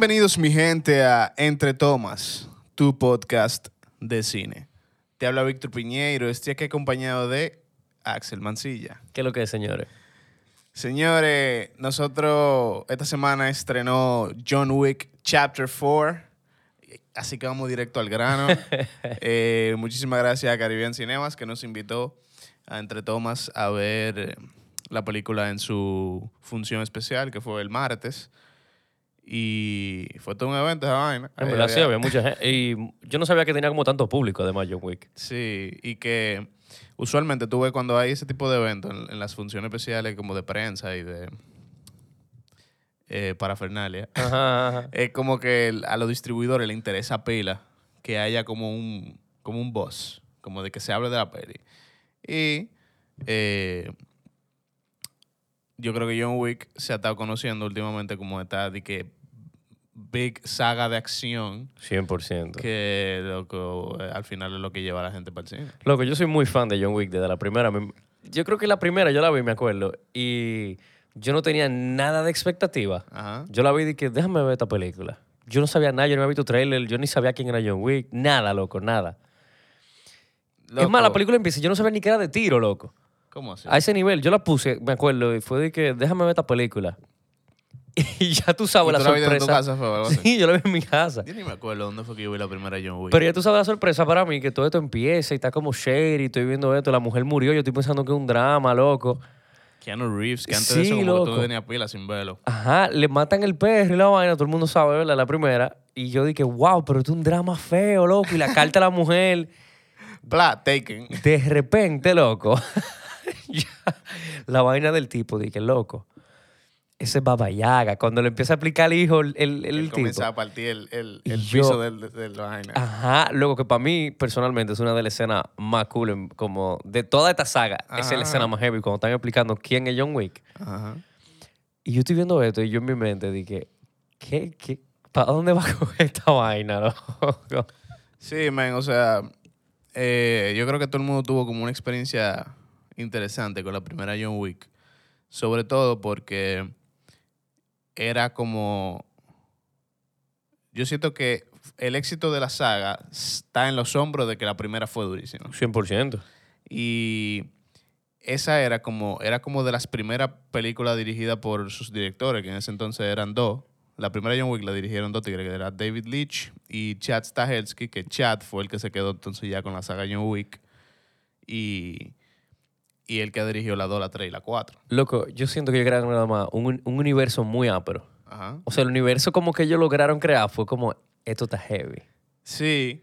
Bienvenidos mi gente a Entre Tomas, tu podcast de cine. Te habla Víctor Piñeiro, estoy aquí acompañado de Axel Mancilla. ¿Qué es lo que es, señores? Señores, nosotros esta semana estrenó John Wick Chapter 4, así que vamos directo al grano. Eh, muchísimas gracias a Caribbean Cinemas que nos invitó a Entre Tomas a ver la película en su función especial, que fue el martes. Y fue todo un evento esa vaina. En verdad, sí, había- había mucha gente. Y yo no sabía que tenía como tanto público, además, John Wick. Sí, y que usualmente tú ves cuando hay ese tipo de eventos en, en las funciones especiales como de prensa y de eh, parafernalia, Ajá, ajá. es como que a los distribuidores le interesa pila que haya como un, como un boss, como de que se hable de la peli. Y eh, yo creo que John Wick se ha estado conociendo últimamente como esta de que big saga de acción 100%. que loco, eh, al final es lo que lleva a la gente para el cine. Loco, yo soy muy fan de John Wick desde la primera. Me- Yo creo que la primera yo la vi, me acuerdo. Y yo no tenía nada de expectativa. Ajá. Yo la vi y dije, déjame ver esta película. Yo no sabía nada, yo no había visto trailer, yo ni sabía quién era John Wick. Nada, loco, nada. Es más, la película empieza y yo no sabía ni qué era de tiro, loco. ¿Cómo así? A ese nivel, yo la puse, me acuerdo, y fue de que déjame ver esta película. Y ya tú sabes ¿Y la tú la viste sorpresa. en tu casa fue o algo así? Sí, yo la vi en mi casa. Yo ni me acuerdo dónde fue que yo vi la primera John Wick. Pero ya tú sabes la sorpresa para mí, que todo esto empieza y está como shady, estoy viendo esto, la mujer murió, yo estoy pensando que es un drama, loco. Keanu Reeves, que antes Sí, de eso como que tú tenías pila sin verlo. Ajá, le matan el perro y la vaina, todo el mundo sabe, ¿verdad? La primera. Y yo dije, wow, pero esto es un drama feo, loco. Y la carta a la mujer, Bla, Taken. de repente, loco. la vaina del tipo, dije, loco. Ese es Baba Yaga. Cuando le empieza a explicar al hijo el, el, tipo. comienza a partir el, el, Y el yo- piso del, del, vaina. Ajá, luego que para mí personalmente es una de las escenas más cool como de toda esta saga. Esa es la Ajá. escena más heavy cuando están explicando quién es John Wick. Ajá. Y yo estoy viendo esto y yo en mi mente dije, ¿qué, qué, ¿para dónde va a coger esta vaina, loco? Sí, man, o sea, eh, yo creo que todo el mundo tuvo como una experiencia interesante con la primera John Wick. Sobre todo porque era como... Yo siento que el éxito de la saga está en los hombros de que la primera fue durísima. 100%. Y esa era como, era como de las primeras películas dirigidas por sus directores, que en ese entonces eran dos. La primera John Wick la dirigieron dos tigres, que era David Leitch y Chad Stahelski, que Chad fue el que se quedó entonces ya con la saga John Wick. Y, y el que dirigió la 2, la 3 y la 4. Loco, yo siento que ellos crearon nada más un, un universo muy ápero. Ajá. O sea, el universo como que ellos lograron crear fue como, esto está heavy. Sí,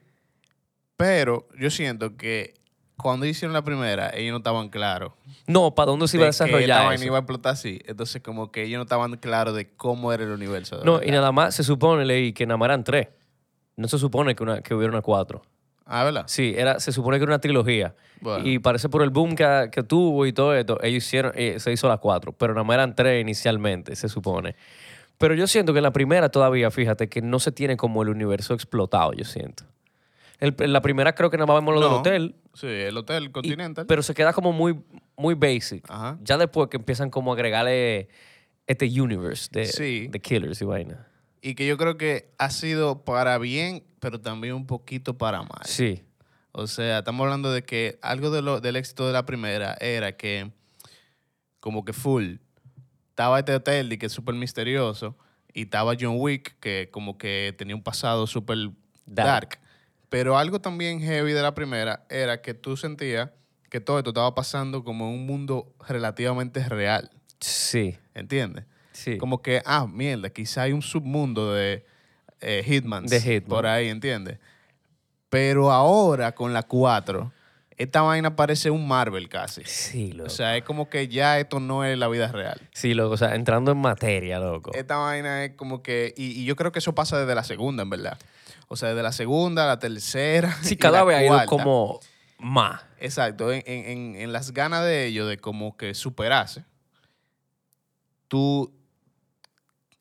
pero yo siento que cuando hicieron la primera, ellos no estaban claros. No, ¿para dónde se iba a que desarrollar vaina eso? iba a explotar así. Entonces, como que ellos no estaban claros de cómo era el universo. No, verdad. y nada más se supone, leí, que nada más eran tres. No se supone que, una, que hubiera una cuatro. Ah, ¿verdad? Sí, era, se supone que era una trilogía. Bueno. Y parece por el boom que, que tuvo y todo esto, ellos hicieron, eh, se hizo las cuatro, pero nada más eran tres inicialmente, se supone. Pero yo siento que en la primera todavía, fíjate, que no se tiene como el universo explotado, yo siento. El- en la primera creo que nada más vemos lo del No. hotel, Sí, el Hotel y- Continental. pero se queda como muy, muy basic. Ajá. Ya después que empiezan como a agregarle este universe de, Sí. de killers y vaina. Y que yo creo que ha sido para bien, pero también un poquito para mal. Sí. O sea, estamos hablando de que algo de lo- del éxito de la primera era que, como que full, estaba este hotel y que es súper misterioso, y estaba John Wick, que como que tenía un pasado súper dark. Dark. Pero algo también heavy de la primera era que tú sentías que todo esto estaba pasando como en un mundo relativamente real, Sí. ¿entiendes? Sí. Como que, ah, mierda, quizá hay un submundo de eh, Hitmans De Hitman. por ahí, ¿entiendes? Pero ahora con la 4, esta vaina parece un Marvel casi. Sí, loco. O sea, es como que ya esto no es la vida real. sí, loco. O sea, entrando en materia, loco. Esta vaina es como que, y, y yo creo que eso pasa desde la segunda, en verdad. O sea, desde la segunda, la tercera. Sí, cada vez ha ido como más. Exacto, en- en- en las ganas de ellos de como que superarse, tú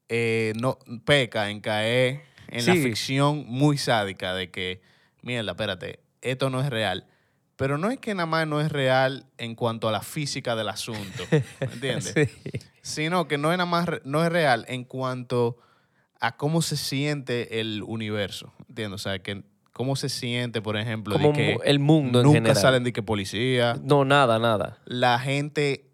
eh, no peca en caer en la ficción muy sádica de que, mierda, espérate, esto no es real. Pero no es que nada más no es real en cuanto a la física del asunto, ¿me entiendes? Sí. Sino que no es nada más no es real en cuanto a cómo se siente el universo, ¿entiendes? O sea, que cómo se siente, por ejemplo, de que el mundo en nunca general. salen de que policía, No, nada, nada. la gente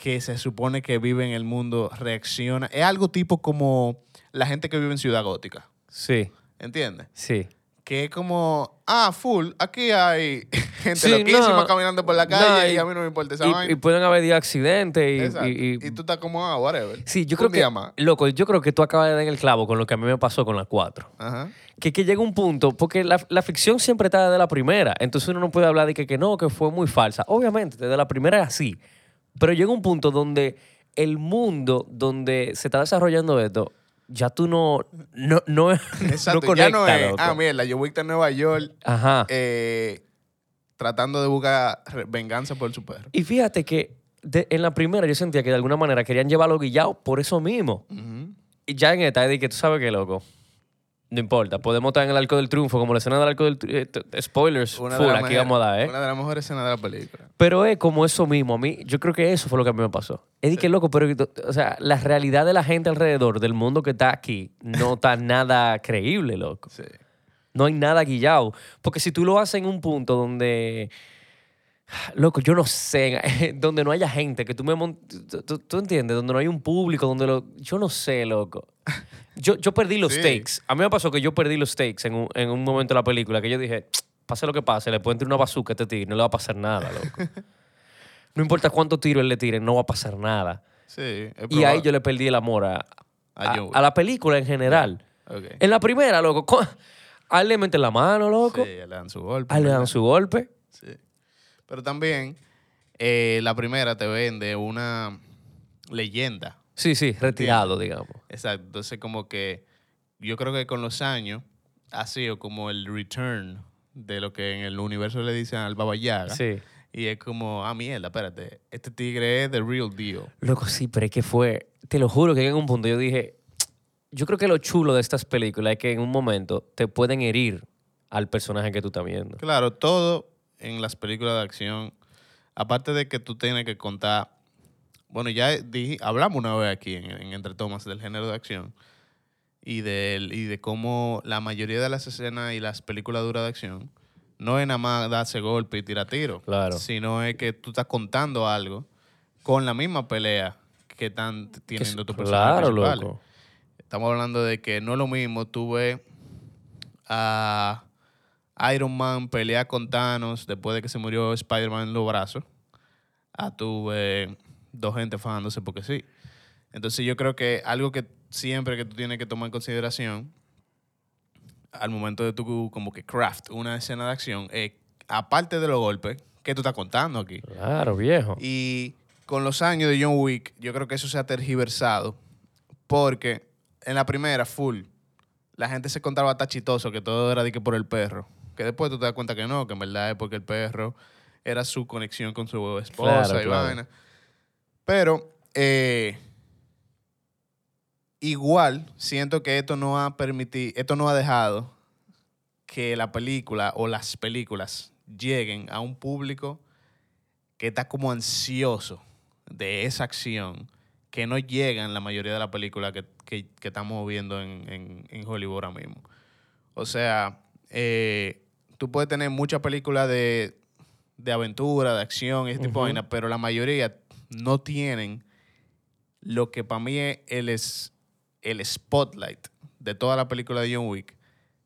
que se supone que vive en el mundo reacciona. Es algo tipo como la gente que vive en Ciudad Gótica, Sí, ¿entiendes? sí. Que es como, ah, full, aquí hay gente Sí, loquísima no, caminando por la no, calle y, y- a mí no me importa esa Y, vaina. y pueden haber día accidentes y, y- tú estás como, ah, whatever. Sí, yo creo que... más. Loco, yo creo que tú acabas de dar en el clavo con lo que a mí me pasó con la 4. Ajá. Que, que llega un punto, porque la, la ficción siempre está desde la primera, entonces uno no puede hablar de que, que no, que fue muy falsa. Obviamente, desde la primera es así. Pero llega un punto donde el mundo donde se está desarrollando esto, ya tú no, no, no, Exacto. no ya no conectas, es, ah, mira, yo voy a Nueva York Ajá. eh, tratando de buscar venganza por su perro. Y fíjate que de- en la primera yo sentía que de alguna manera querían llevarlo guillado por eso mismo. Y ya en esta, de que tú sabes que, loco, no importa, podemos estar en el arco del triunfo, como la escena del arco del triunfo. Spoilers, Una de full, aquí vamos a dar, ¿eh? Una de las mejores escenas de la película. Pero es como eso mismo. A mí, yo creo que eso fue lo que a mí me pasó. Es que, loco, pero, o sea, la realidad de la gente alrededor del mundo que está aquí no está nada creíble, loco. Sí. No hay nada guillado. Porque si tú lo haces en un punto donde, loco, yo no sé, donde no haya gente, que tú me tú- tú entiendes, donde no hay un público, donde lo, yo no sé, loco. Yo, yo perdí los Sí. stakes. A mí me pasó que yo perdí los stakes en un, en un momento de la película, que yo dije, pase lo que pase, le pueden tirar una bazooka a este tigre, no le va a pasar nada, loco. No importa cuántos tiros él le tire, no va a pasar nada. Sí. es Y ahí probable. yo le perdí el amor a, A a- John Wick. a la película en general. Ok. En la primera, loco, co- a él le meten la mano, loco. Sí, le dan su golpe. A él le ¿verdad? dan su golpe. Sí. Pero también eh, la primera te vende una leyenda. Sí, sí, retirado, digamos. Exacto. Entonces, como que yo creo que con los años ha sido como el return de lo que en el universo le dicen al Baba Yaga. Sí. Y es como, ah, mierda, espérate, este tigre es the real deal. Loco, sí, pero es que fue. Te lo juro que en un punto yo dije. Yo creo que lo chulo de estas películas es que en un momento te pueden herir al personaje que tú estás viendo. Claro, todo en las películas de acción, aparte de que tú tienes que contar, bueno, ya dije, hablamos una vez aquí en, en Entre Tomas del género de acción y, del, y de cómo la mayoría de las escenas y las películas duras de acción no es nada más darse golpe y tirar tiro, Claro. sino es que tú estás contando algo con la misma pelea que están teniendo es- tu personaje claro, principal. loco. Estamos hablando de que no es lo mismo tú ves a Iron Man pelear con Thanos después de que se murió Spider-Man en los brazos, a ver dos gente fajándose porque sí. Entonces yo creo que algo que siempre que tú tienes que tomar en consideración al momento de tu como que craft una escena de acción es, aparte de los golpes, que tú estás contando aquí? Claro, viejo. Y con los años de John Wick, yo creo que eso se ha tergiversado. Porque en la primera, full, la gente se contaba hasta chistoso que todo era de que por el perro. Que después tú te das cuenta que no, que en verdad es porque el perro era su conexión con su esposa Claro, y claro. vaina. Pero eh, igual siento que esto no ha permitido, esto no ha dejado que la película o las películas lleguen a un público que está como ansioso de esa acción que no llega en la mayoría de las películas que, que- que estamos viendo en, en- en Hollywood ahora mismo. O sea, eh, tú puedes tener muchas películas de, de aventura, de acción, ese tipo de vainas, pero la mayoría no tienen lo que para mí es el, es el spotlight de toda la película de John Wick,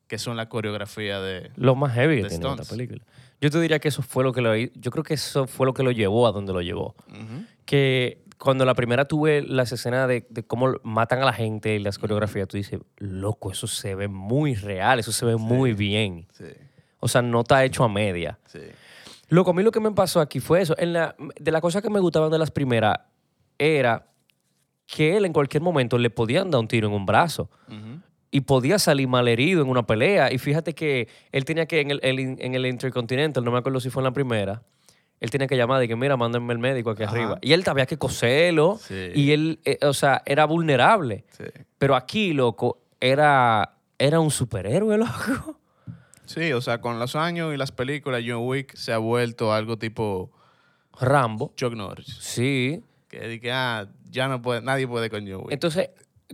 que son la coreografía de... Lo más heavy que tiene esta película. Yo te diría que eso fue lo que lo... Yo creo que eso fue lo que lo llevó a donde lo llevó. Que cuando la primera tuve las escenas de, de cómo matan a la gente y las coreografías, tú dices, loco, eso se ve muy real, eso se ve muy bien. Sí, O sea, no está hecho a media. sí. Loco, a mí lo que me pasó aquí fue eso. En la, de las cosas que me gustaban de las primeras era que él en cualquier momento le podían dar un tiro en un brazo y podía salir mal herido en una pelea. Y fíjate que él tenía que, en el, en el Intercontinental, no me acuerdo si fue en la primera, él tenía que llamar y que, mira, mándenme el médico aquí Ajá. arriba. Y él había que coserlo. Sí. Y él, eh, o sea, era vulnerable. Sí. Pero aquí, loco, era, era un superhéroe, loco. Sí, o sea, con los años y las películas, John Wick se ha vuelto algo tipo Rambo. Chuck Norris. Sí. Que di que, ah, ya no puede, nadie puede con John Wick. Entonces,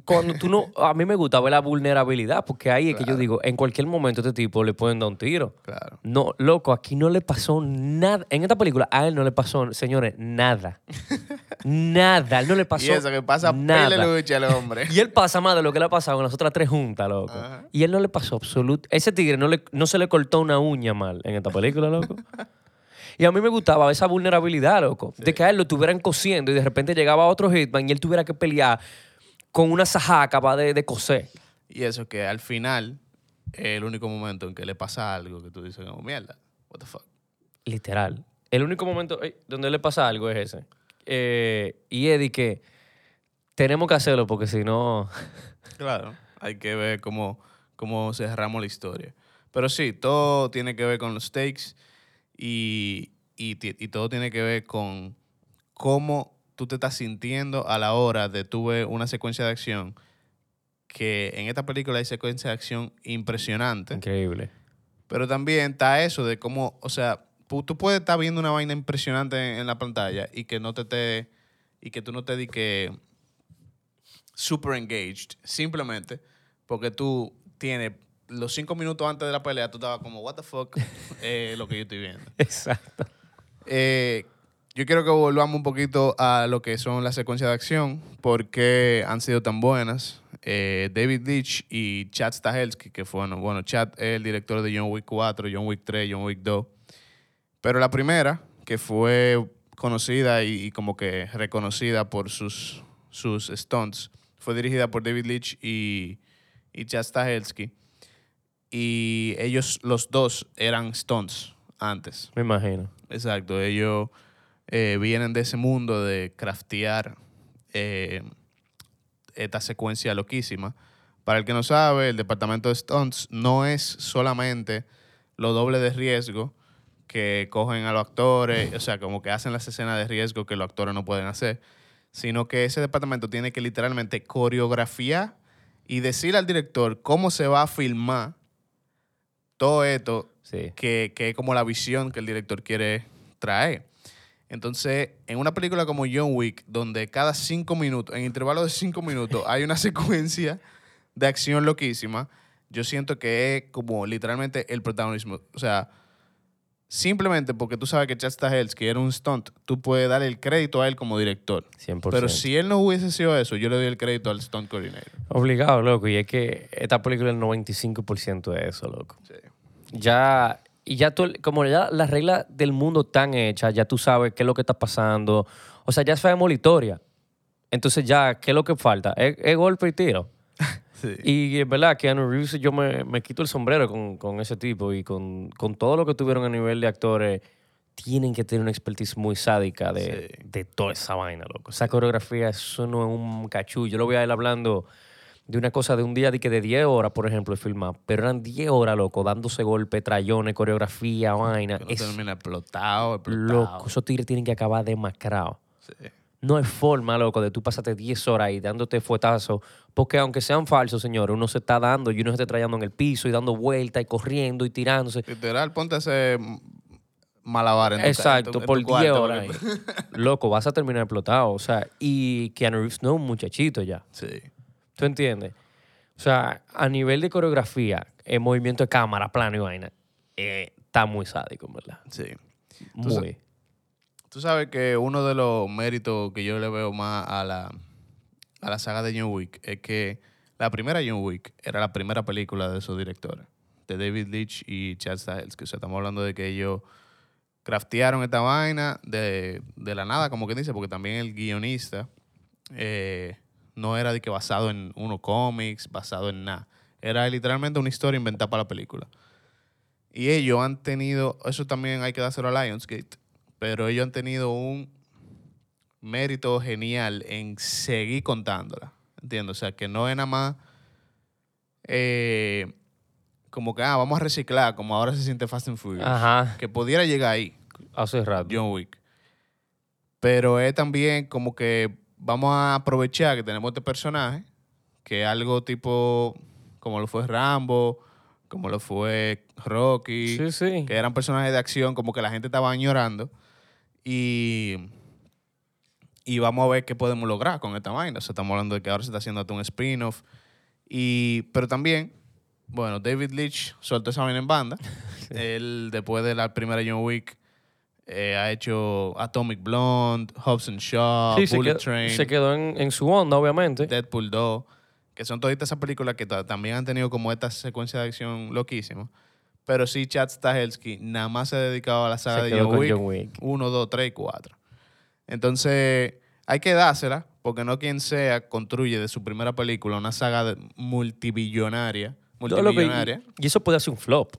cuando tú no. A mí me gusta ver la vulnerabilidad, porque ahí es que yo digo, en cualquier momento este tipo le pueden dar un tiro. Claro. No, loco, aquí no le pasó nada. En esta película a él no le pasó, señores, nada. nada. A él no le pasó Y eso que pasa nada. lucha al hombre. Y él pasa más de lo que le ha pasado con las otras tres juntas, loco. Ajá. Y él no le pasó absoluto. Ese tigre no, le, no se le cortó una uña mal en esta película, loco. Y a mí me gustaba esa vulnerabilidad, loco. De que a él lo estuvieran cosiendo y de repente llegaba otro hitman y él tuviera que pelear con una sajá acabada de, de coser. Y eso que al final es el único momento en que le pasa algo que tú dices como, mierda, what the fuck. Literal. El único momento ey, donde le pasa algo es ese. Eh, y Eddie que tenemos que hacerlo porque si no... Claro, hay que ver cómo, cómo cerramos la historia. Pero sí, todo tiene que ver con los stakes y, y todo tiene que ver con cómo tú te estás sintiendo a la hora de ver una secuencia de acción que en esta película hay secuencia de acción impresionante. Increíble. Pero también está eso de cómo, o sea, tú puedes estar viendo una vaina impresionante en, en la pantalla y que no te te y que tú no te di que super engaged, simplemente porque tú tienes los cinco minutos antes de la pelea, tú estabas como, what the fuck, eh, lo que yo estoy viendo. Exacto. Eh, yo quiero que volvamos un poquito a lo que son las secuencias de acción, porque han sido tan buenas. Eh, David Leitch y Chad Stahelski, que fue, bueno, Chad es el director de John Wick 4, John Wick 3, John Wick 2. Pero la primera, que fue conocida y, y como que reconocida por sus, sus stunts, fue dirigida por David Leitch y, y Chad Stahelski. Y ellos, los dos, eran stunts antes. Me imagino. Exacto, ellos eh, vienen de ese mundo de craftear eh, esta secuencia loquísima. Para el que no sabe, el departamento de stunts no es solamente lo doble de riesgo que cogen a los actores, o sea, como que hacen las escenas de riesgo que los actores no pueden hacer, sino que ese departamento tiene que literalmente coreografiar y decirle al director cómo se va a filmar todo esto Sí. que, que es como la visión que el director quiere traer. Entonces, en una película como John Wick, donde cada cinco minutos, en intervalos de cinco minutos, hay una secuencia de acción loquísima, yo siento que es como literalmente el protagonismo. O sea, simplemente porque tú sabes que Chad Stahelski era un stunt, tú puedes darle el crédito a él como director. 100%. Pero si él no hubiese sido eso, yo le doy el crédito al stunt coordinator. Obligado, loco. Y es que esta película es el 95% de eso, loco. Ya, y ya tú, como ya las reglas del mundo están hechas, ya tú sabes qué es lo que está pasando. O sea, ya sabemos la historia. Entonces ya, ¿qué es lo que falta? Es, es golpe y tiro. Sí. Y es verdad, Keanu Reeves, yo me, me quito el sombrero con, con ese tipo y con, con todo lo que tuvieron a nivel de actores. Tienen que tener una expertise muy sádica de, Sí. de toda esa vaina, loco. Esa coreografía, eso no es un cachú. Yo lo voy a ir hablando de una cosa de un día de que de 10 horas, por ejemplo, de filmar. Pero eran 10 horas, loco, dándose golpes, trayones, coreografía, vaina. Que no Es termina explotado, explotado. loco. Esos tigres tienen que acabar demacrados. Sí. No hay forma, loco, de tú pasarte 10 horas ahí dándote fuetazos. Porque aunque sean falsos, señores, uno se está dando y uno se está trayendo en el piso y dando vueltas y corriendo y tirándose. Literal, ponte hacer malabar en tu en tu- Exacto, en por tu 10 cuarto, horas. ahí. Loco, vas a terminar explotado. O sea, y Keanu Reeves no es un muchachito ya. Sí. ¿Tú entiendes? O sea, a nivel de coreografía, el movimiento de cámara, plano y vaina, eh, está muy sádico, verdad. Sí. Muy. Tú sabes que uno de los méritos que yo le veo más a la, a la saga de John Wick es que la primera John Wick era la primera película de esos directores, de David Leitch y Chad Stahelski. O sea, estamos hablando de que ellos craftearon esta vaina de, de la nada, como que dice, porque también el guionista eh, no era de que basado en unos cómics, basado en nada. Era literalmente una historia inventada para la película. Y ellos han tenido, eso también hay que dárselo a Lionsgate, pero ellos han tenido un mérito genial en seguir contándola. ¿Entiendes? O sea, que no es nada más eh, como que, ah, vamos a reciclar, como ahora se siente Fast and Furious. Ajá. Que pudiera llegar ahí, Hace rato. John Wick. Pero es también como que vamos a aprovechar que tenemos este personaje, que es algo tipo como lo fue Rambo, como lo fue Rocky Sí, sí. que eran personajes de acción, como que la gente estaba añorando. Y, Y vamos a ver qué podemos lograr con esta vaina. O sea, estamos hablando de que ahora se está haciendo hasta un spin-off. Y, pero también, bueno, David Leitch soltó esa vaina en banda. Él, después de la primera John Wick, eh, ha hecho Atomic Blonde, Hobbs and Shaw, Sí, se Bullet quedó, Train, se quedó en, en su onda, obviamente. Deadpool 2, que son todas esas películas que ta- también han tenido como esta secuencia de acción loquísima. Pero sí, Chad Stahelski nada más se ha dedicado a la saga Se de John Wick. John Wick. 1, 2, 3 y 4. Entonces, hay que dársela, porque no quien sea construye de su primera película una saga multibillonaria. Multimillonaria. y eso puede ser un flop.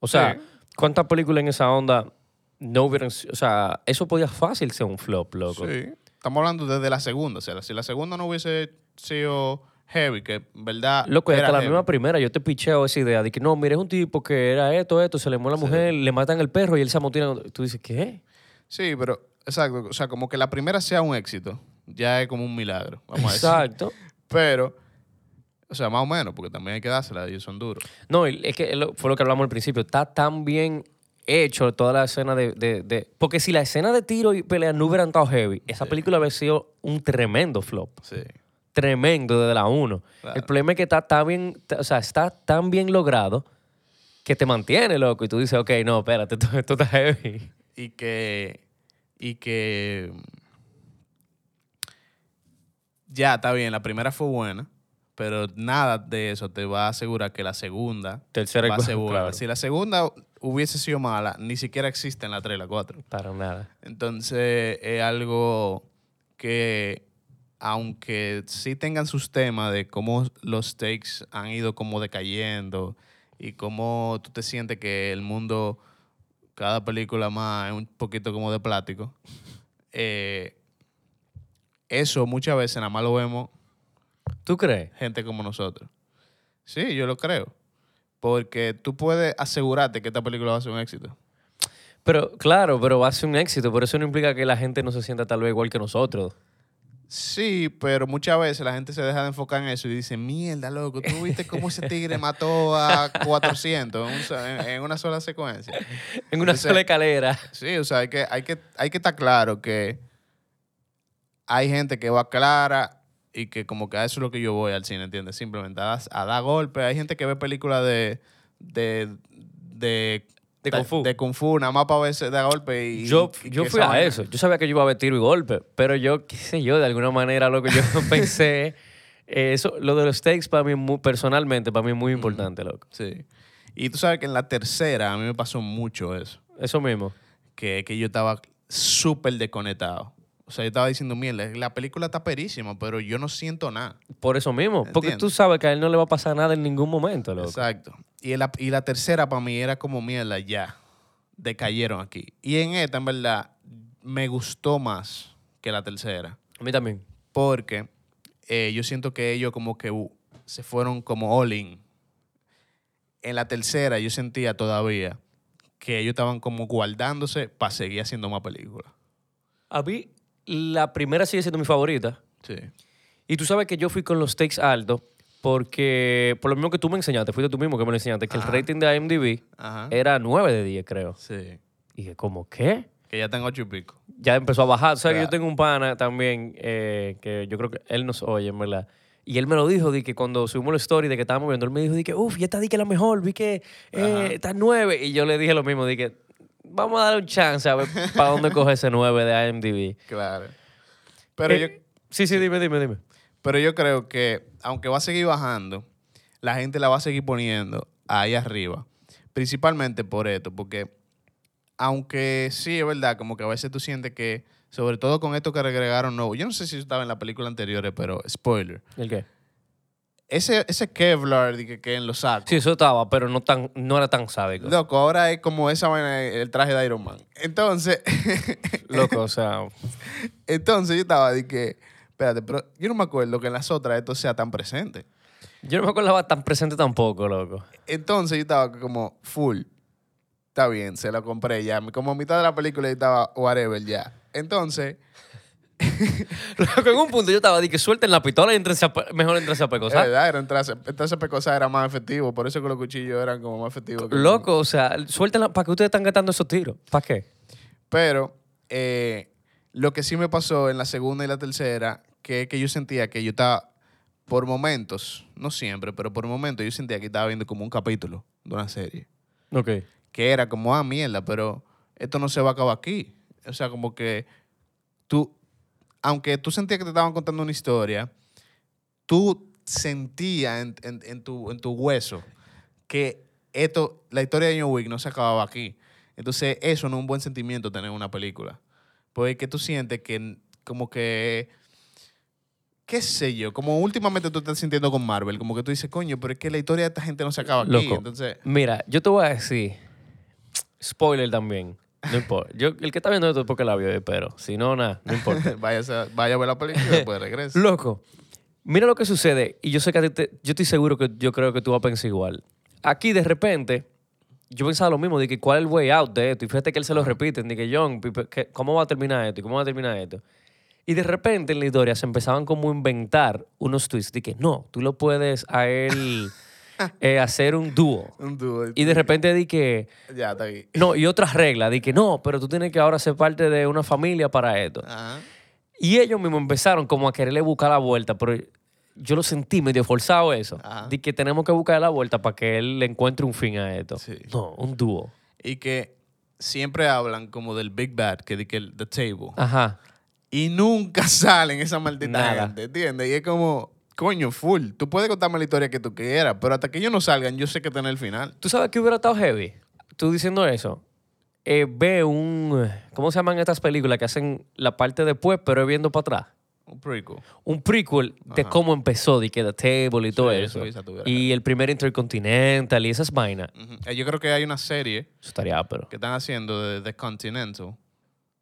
O sea, Sí. ¿cuántas películas en esa onda no hubieran... O sea, eso podía fácil ser un flop, loco. Sí. Estamos hablando desde la segunda. O sea, si la segunda no hubiese sido heavy, que en verdad. Loco, era hasta la heavy. misma primera, yo te picheo esa idea de que no, mire, es un tipo que era esto, esto, se le muere la mujer, le matan el perro y él se amotina. Tú dices, ¿qué? Sí, pero, exacto. O sea, como que la primera sea un éxito, ya es como un milagro, vamos a decir. Exacto. Pero, o sea, más o menos, porque también hay que dársela, ellos son duros. No, es que fue lo que hablamos al principio. Está tan bien hecho toda la escena de, de- de- Porque si la escena de tiro y pelea no hubieran estado heavy, esa película habría sido un tremendo flop. Sí. Tremendo desde la 1. Claro. El problema es que está tan bien, o sea, está tan bien logrado que te mantiene, loco. Y tú dices, ok, no, espérate, esto, esto está heavy. Y que, y que ya está bien, la primera fue buena, pero nada de eso te va a asegurar que la segunda Tercera y va a ser cuarta, buena. claro. Si la segunda hubiese sido mala, ni siquiera existe en la 3 y la 4. Para nada. Entonces es algo que, aunque sí tengan sus temas de cómo los takes han ido como decayendo y cómo tú te sientes que el mundo, cada película más es un poquito como de plástico, eh, eso muchas veces nada más lo vemos ¿Tú crees? gente como nosotros. Sí, yo lo creo. Porque tú puedes asegurarte que esta película va a ser un éxito. Pero, claro, pero va a ser un éxito. Pero eso no implica que la gente no se sienta tal vez igual que nosotros. Sí, pero muchas veces la gente se deja de enfocar en eso y dice, mierda, loco, ¿tú viste cómo ese tigre mató a 400 en, una sola secuencia? En una Entonces- sola escalera. Sí, o sea, hay que, hay que, hay que estar claro que hay gente que va clara y que como que a eso es lo que yo voy al cine, ¿entiendes? Simplemente a, dar- a dar golpes. Hay gente que ve películas de... de de, De Kung Fu. De Kung Fu, nada más para verse de golpe y... Yo, y yo fui a eso. Yo sabía que yo iba a ver tiro y golpe. Pero yo, qué sé yo, de alguna manera lo que yo pensé. eh, eso, lo de los stakes para mí, muy, personalmente, para mí es muy importante, loco. Sí. Y tú sabes que en la tercera a mí me pasó mucho eso. Eso mismo. Que, que yo estaba súper desconectado. O sea, yo estaba diciendo, mierda, la película está perísima, pero yo no siento nada. Por eso mismo. Porque tú sabes que a él no le va a pasar nada en ningún momento, loco. Exacto. Y la, y la tercera para mí era como, mierda, ya. Decayeron aquí. Y en esta, en verdad, me gustó más que la tercera. A mí también. Porque eh, yo siento que ellos como que uh, se fueron como all in. En la tercera yo sentía todavía que ellos estaban como guardándose para seguir haciendo más películas. A mí, la primera sigue siendo mi favorita. Sí. Y tú sabes que yo fui con los stakes altos porque, por lo mismo que tú me enseñaste, fuiste tú mismo que me lo enseñaste, que Ajá. el rating de IMDb Ajá. era 9 de 10, creo. Sí. Y dije, ¿cómo qué? Que ya tengo ocho y pico. Ya empezó a bajar. O sea, que yo tengo un pana también eh, que yo creo que él nos oye, en verdad. Y él me lo dijo, de que cuando subimos la story de que estábamos viendo, él me dijo, de que, uff, ya está, di que la mejor, vi que eh, está 9. Y yo le dije lo mismo, de que vamos a darle un chance a ver para dónde coge ese 9 de IMDb. Claro. Pero, Eh, yo, Sí, sí, dime, dime, dime. pero yo creo que, aunque va a seguir bajando, la gente la va a seguir poniendo ahí arriba. Principalmente por esto, porque aunque sí es verdad, como que a veces tú sientes que, sobre todo con esto que agregaron nuevo, yo no sé si estaba en la película anterior, pero spoiler. ¿El qué? Ese, ese Kevlar que, que en los sacos. Sí, eso estaba, pero no, tan, no era tan sádico. Loco, ahora es como esa vaina, el traje de Iron Man. Entonces, Loco, o sea, entonces yo estaba de que, espérate, pero yo no me acuerdo que en las otras esto sea tan presente. yo no me acordaba tan presente tampoco, loco. Entonces yo estaba como full. Está bien, se lo compré ya. Como a mitad de la película yo estaba whatever ya. Entonces, Loco, en un punto yo estaba, de que suelten la pistola y entrense a mejor entrense a es pecosar. verdad, era entrarse, entonces Pecosa era más efectivo. Por eso que los cuchillos eran como más efectivos. que- Loco, o sea, suéltenla. ¿Para qué ustedes están gastando esos tiros? ¿Para qué? Pero, eh, Lo que sí me pasó en la segunda y la tercera, que es que yo sentía que yo estaba, por momentos, no siempre, pero por momentos yo sentía que estaba viendo como un capítulo de una serie. Ok. Que era como, ah, mierda, pero esto no se va a acabar aquí. O sea, como que tú, aunque tú sentías que te estaban contando una historia, tú sentías en, en- en tu, en tu hueso que esto, la historia de John Wick no se acababa aquí. Entonces, eso no es un buen sentimiento tener una película. Porque que tú sientes que como que, qué sé yo, como últimamente tú estás sintiendo con Marvel, como que tú dices, coño, pero es que la historia de esta gente no se acaba aquí. Loco. Entonces, Mira, yo te voy a decir, spoiler también, no importa. Yo, el que está viendo esto es porque la vio, pero si no, nada, no importa. vaya, a- vaya a ver la película y después regresa. Loco, mira lo que sucede, y yo sé que a ti te- yo estoy seguro que yo creo que tú vas a pensar igual. Aquí de repente, yo pensaba lo mismo, de que cuál es el way out de esto, y fíjate que él se lo repite, de que John, ¿cómo va a terminar esto? ¿Y cómo va a terminar esto? Y de repente en la historia se empezaban como a inventar unos twists, de que no, tú lo puedes a él eh, hacer un dúo. Un dúo. Y de repente di que, Ya, está aquí. no, y otras reglas, di que no, pero tú tienes que ahora ser parte de una familia para esto. Ajá. Y ellos mismos empezaron como a quererle buscar la vuelta, pero yo lo sentí medio forzado eso. Ajá. De que tenemos que buscar la vuelta para que él le encuentre un fin a esto. Sí. No, un dúo. Y que siempre hablan como del Big Bad, que de que el the table. Ajá. Y nunca salen esa maldita Nada. gente, ¿entiendes? Y es como, coño, full. Tú puedes contarme la historia que tú quieras, pero hasta que ellos no salgan, yo sé que está en el final. ¿Tú sabes que hubiera estado heavy? Tú diciendo eso. Eh, ve un... ¿Cómo se llaman estas películas que hacen la parte después, pero viendo para atrás? Un prequel. un prequel de Ajá. cómo empezó, de que The Table y todo eso. Y el primer Intercontinental y esas vainas. Eh, Yo creo que hay una serie Eso estaría pero que están haciendo de The Continental,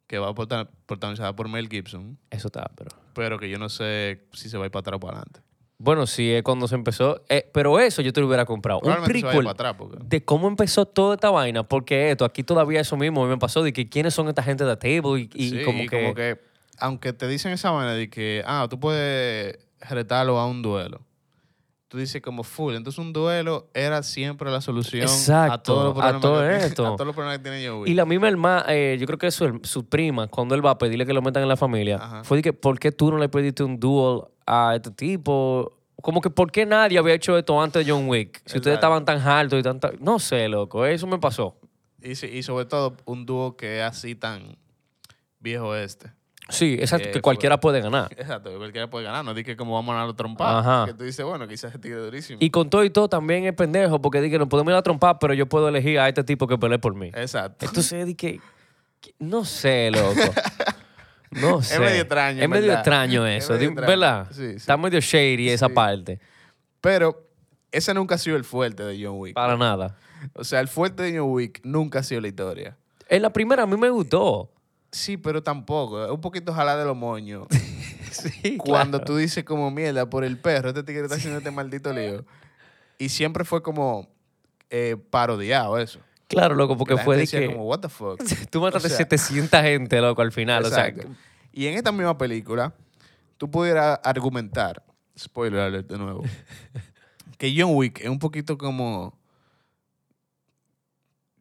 que va a prota- protagonizada por Mel Gibson, Eso está pero pero que yo no sé si se va a ir para atrás o para adelante. Bueno, sí, es cuando se empezó. eh, pero eso yo te lo hubiera comprado. Un prequel para atrás, porque... de cómo empezó toda esta vaina. Porque esto, aquí todavía eso mismo me pasó. De que quiénes son esta gente de Table y, y Sí, como, y que, aunque te dicen esa manera de que, ah, tú puedes retarlo a un duelo. Tú dices como full. Entonces un duelo era siempre la solución a Exacto, todos los a problemas, todo que esto. a todos los problemas que tiene Joey. Y la misma hermana, eh, yo creo que su, su prima, cuando él va a pedirle que lo metan en la familia, Ajá. fue de que, ¿por qué tú no le pediste un duel a este tipo? Como que, ¿por qué nadie había hecho esto antes de John Wick? Si ustedes estaban tan altos y tan... No sé, loco, eso me pasó. Y, sobre todo un dúo que es así tan viejo este. Sí, exacto, Eh, que fue- cualquiera puede ganar. Exacto, que cualquiera puede ganar. No di que como vamos a ganar trompado. Ajá. Que tú dices, bueno, quizás este tigre durísimo. Y con todo y todo también es pendejo porque dije, no podemos ir a trompar, pero yo puedo elegir a este tipo que pelee por mí. Exacto. Entonces dije, no sé, loco. No sé. medio extraño, Es medio verdad. extraño Es eso, medio di- extraño. ¿verdad? Sí, sí. Está medio shady esa Sí. parte. Pero ese nunca ha sido el fuerte de John Wick. Para nada. O sea, el fuerte de John Wick nunca ha sido la historia. En la primera a mí me gustó. Sí, pero tampoco. Es un poquito jalar de los moños. Sí, Cuando tú dices como mierda por el perro, este tigre está haciendo este maldito lío. Y siempre fue como eh, parodiado eso. Claro, loco, porque La fue gente de decía que como, what the fuck. tú mataste O sea, 700 gente, loco, al final. O sea, Exacto. y en esta misma película, tú pudieras argumentar, spoiler alert de nuevo, que John Wick es un poquito como.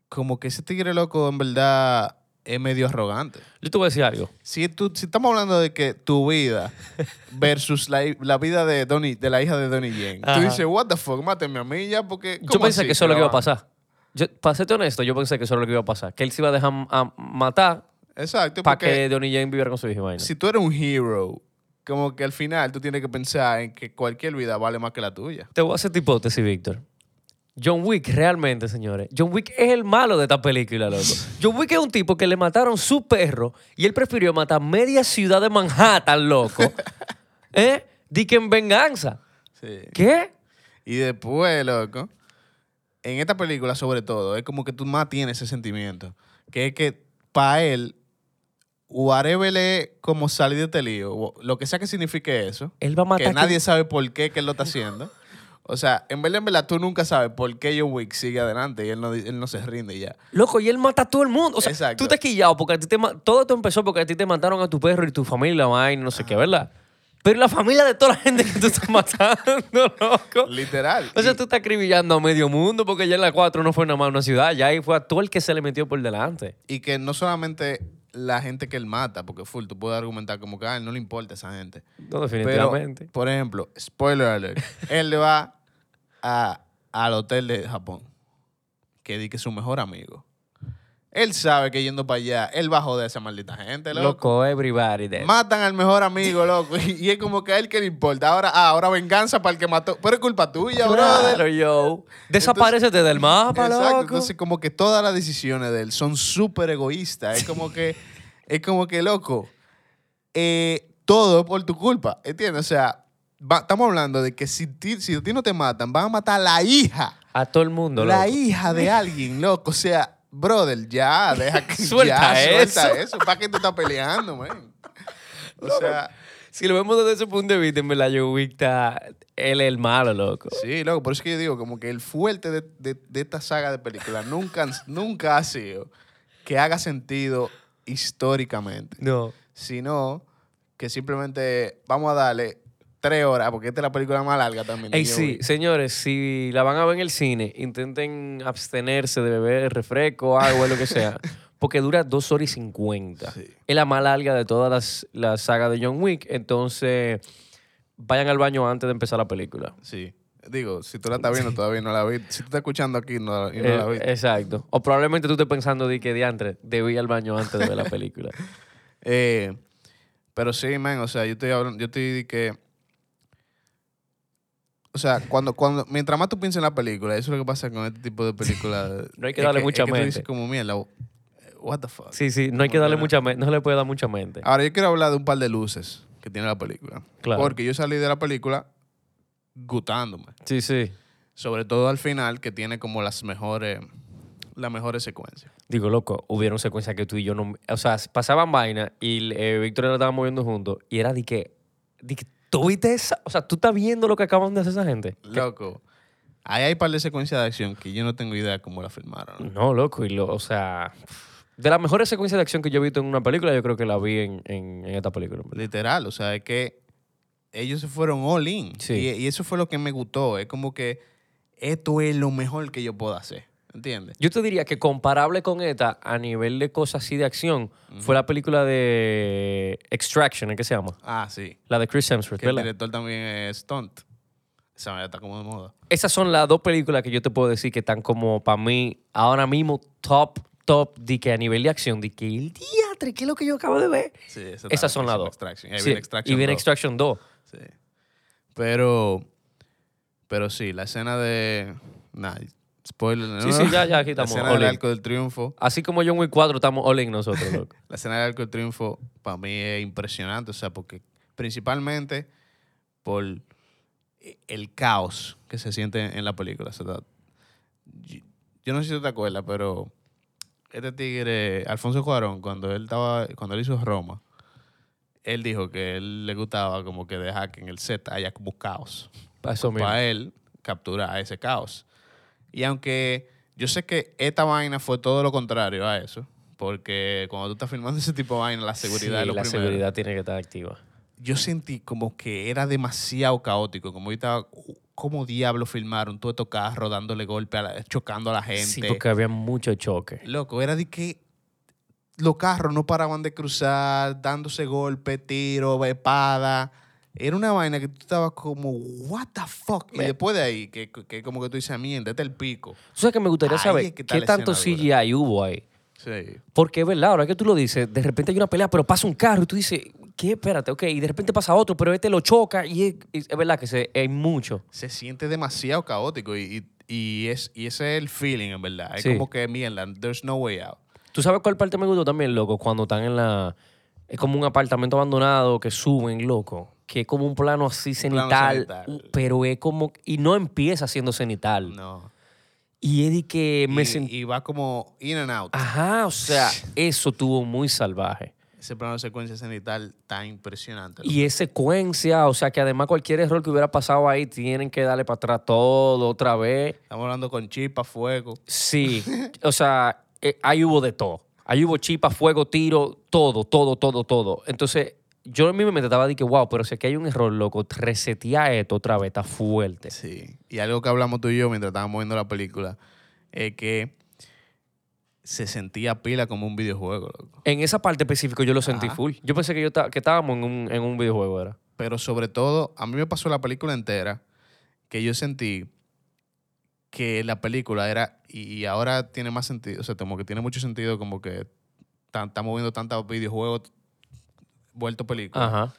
Como que ese tigre loco en verdad es medio arrogante. yo te voy a decir algo. Si, tú, si estamos hablando de que tu vida versus la, la vida de Donnie, de la hija de Donnie Yen, Ajá. tú dices, what the fuck, máteme a mí ya porque. Yo ¿cómo pensé así que eso es lo que iba a pasar. Yo, para serte honesto, yo pensé que eso es lo que iba a pasar. Que él se iba a dejar a matar Exacto, para porque que Donnie Jane viviera con su hija vaina. si tú eres un hero, como que al final tú tienes que pensar en que cualquier vida vale más que la tuya. Te voy a hacer tu hipótesis, Víctor. John Wick, realmente, señores. John Wick es el malo de esta película, loco. John Wick es un tipo que le mataron su perro y él prefirió matar media ciudad de Manhattan, loco. ¿Eh? Di que en venganza. Sí. ¿Qué? Y después, loco, en esta película sobre todo, es como que tú más tienes ese sentimiento. Que es que para él, whatever es como salir de este lío, lo que sea que signifique eso, Él va a matar. que nadie sabe por qué que él lo está haciendo. O sea, en verdad, en verdad, tú nunca sabes por qué John Wick sigue adelante y él no, él no se rinde ya. Loco, y él mata a todo el mundo. O sea, Exacto. tú estás quillado porque a ti te todo esto empezó porque a ti te mataron a tu perro y tu familia vaina, y no sé qué, ¿verdad? Pero la familia de toda la gente que tú estás matando, loco. Literal. O sea, tú estás acribillando a medio mundo porque ya en la 4 no fue nada más una ciudad, ya ahí fue a todo el que se le metió por delante. y que no solamente la gente que él mata, porque full, tú puedes argumentar como que a él no le importa esa gente. No, Pero, definitivamente. por ejemplo, spoiler alert, él le va a- al hotel de Japón, que di que es su mejor amigo. Él sabe que yendo para allá, él va a joder a esa maldita gente, loco. Loco, everybody. Matan al mejor amigo, loco. Y, y es como que a él que le importa. Ahora, ah, ahora venganza para el que mató. Pero es culpa tuya, brother. Claro, yo. Desaparecete del mapa, Exacto. loco. Entonces, como que todas las decisiones de él son súper egoístas. Es como que, es como que, loco, eh, todo por tu culpa. ¿Entiendes? O sea, va- estamos hablando de que si, ti- si a ti no te matan, van a matar a la hija. A todo el mundo, la loco. hija de alguien, loco. O sea, brother, ya, deja que Suelta ya, suelta eso. eso. ¿Para qué tú estás peleando, man? O sea, Si lo vemos desde ese punto de vista, en verdad, John Wick está... Él es el malo, loco. sí, loco. Por eso es que yo digo, como que el fuerte de, de- de esta saga de películas nunca, nunca ha sido que haga sentido históricamente, No. sino que simplemente vamos a darle tres horas, porque esta es la película más larga también. Ey, sí, señores, si la van a ver en el cine, intenten abstenerse de beber refresco, agua, lo que sea, porque dura dos horas y cincuenta. Sí. Es la más larga de todas las, las sagas de John Wick, entonces vayan al baño antes de empezar la película. Sí. Digo, si tú la estás viendo, todavía no la vi. Si tú estás escuchando aquí no, y no Eh, la vi. exacto. O probablemente tú estés pensando de que diantre, debí ir al baño antes de ver la película. Eh, pero sí, man, o sea, yo estoy hablando, yo estoy de que. O sea, cuando, cuando, mientras más tú piensas en la película, eso es lo que pasa con este tipo de películas. No hay que es darle es mucha tú mente. dices como, mierda, what the fuck. Sí, sí, no hay que darle mucha mente, no se le puede dar mucha mente. Ahora, yo quiero hablar de un par de luces que tiene la película. Claro. Porque yo salí de la película gustándome. Sí, sí. Sobre todo al final, que tiene como las mejores, las mejores secuencias. Digo, loco, hubieron secuencias que tú y yo no... O sea, pasaban vainas y eh, Víctor y la estaban moviendo juntos y era de que... De que ¿Tú viste esa? O sea, ¿tú estás viendo lo que acaban de hacer esa gente? Loco, ahí hay un par de secuencias de acción que yo no tengo idea cómo la filmaron. No, loco, y lo, o sea... De las mejores secuencias de acción que yo he visto en una película, yo creo que la vi en, en, en esta película. Literal, o sea, es que ellos se fueron all in. Sí. Y, y eso fue lo que me gustó. Es como que esto es lo mejor que yo puedo hacer. ¿Entiendes? Yo te diría que comparable con esta, a nivel de cosas así de acción, fue la película de Extraction, ¿eh? ¿qué se llama? Ah, sí. La de Chris Hemsworth, Que el director también es Stunt. Esa manera está como de moda. Esas son las dos películas que yo te puedo decir que están como para mí ahora mismo top, top, de que a nivel de acción, de que el diatre, ¿qué es lo que yo acabo de ver? Sí, esa Esas son las dos. Extraction. Sí, Extraction. y viene 2. Extraction 2. Sí. Pero, pero sí, la escena de... Nah, spoiler. ¿no? Sí, sí, ya, ya, aquí La estamos. escena all del. Arco del Triunfo. Así como John Wick 4 estamos all in nosotros, loco. La escena del Arco del Triunfo para mí es impresionante, o sea, porque principalmente por el caos que se siente en la película. o sea, yo, yo no sé si tú te acuerdas, pero este tigre, Alfonso Cuarón, cuando él estaba, cuando él hizo Roma, él dijo que él le gustaba como que dejar que en el set haya como caos Para eso mismo. para él capturar ese caos. Y aunque yo sé que esta vaina fue todo lo contrario a eso, porque cuando tú estás filmando ese tipo de vaina, la seguridad Sí, es lo la primero. seguridad tiene que estar activa. Yo sentí como que era demasiado caótico, como yo estaba, ¿cómo diablo filmaron todo estos carros dándole golpe, a la- chocando a la gente? Sí, porque había mucho choque. Loco, era de que los carros no paraban de cruzar, dándose golpe, tiro, espada. Era una vaina que tú estabas como, what the fuck? Y después de ahí, que, que como que tú dices, mierda, este es el pico. ¿Tú sabes que me gustaría Ahí saber es que está qué la tanto escena dura. CGI hubo ahí? Sí. Porque es verdad, ahora que tú lo dices, de repente hay una pelea, pero pasa un carro y tú dices, ¿qué? Espérate, ok. Y de repente pasa otro, pero este lo choca y es, es- es verdad que se, hay mucho. Se siente demasiado caótico y, y, y es, y ese es el feeling, en verdad. Es Sí. como que, mierda, there's no way out. ¿Tú sabes cuál parte me gustó también, loco? Cuando están en la... Es como un apartamento abandonado que suben, loco. Que es como un plano así plano cenital, pero es como... Y no empieza siendo cenital. No. Y es de que me y, y va como in and out. Ajá, o sea, eso tuvo muy salvaje. Ese plano de secuencia cenital está impresionante. Y es secuencia, o sea que además cualquier error que hubiera pasado ahí tienen que darle para atrás todo otra vez. Estamos hablando con chispa, fuego. Sí, o sea, eh, ahí hubo de todo. Ahí hubo chipa, fuego, tiro, todo, todo, todo, todo. Entonces, yo en mi mente estaba de que, wow, pero si aquí hay un error, loco, resetea esto otra vez, está fuerte. Sí. Y algo que hablamos tú y yo mientras estábamos viendo la película es que se sentía pila como un videojuego, loco. En esa parte específica yo lo sentí Ajá. full. Yo pensé que, yo que estábamos en un, en un videojuego, ¿era? Pero sobre todo, a mí me pasó la película entera que yo sentí que la película era, y, ahora tiene más sentido, o sea, como que tiene mucho sentido como que estamos viendo tantos videojuegos vuelto película, Ajá.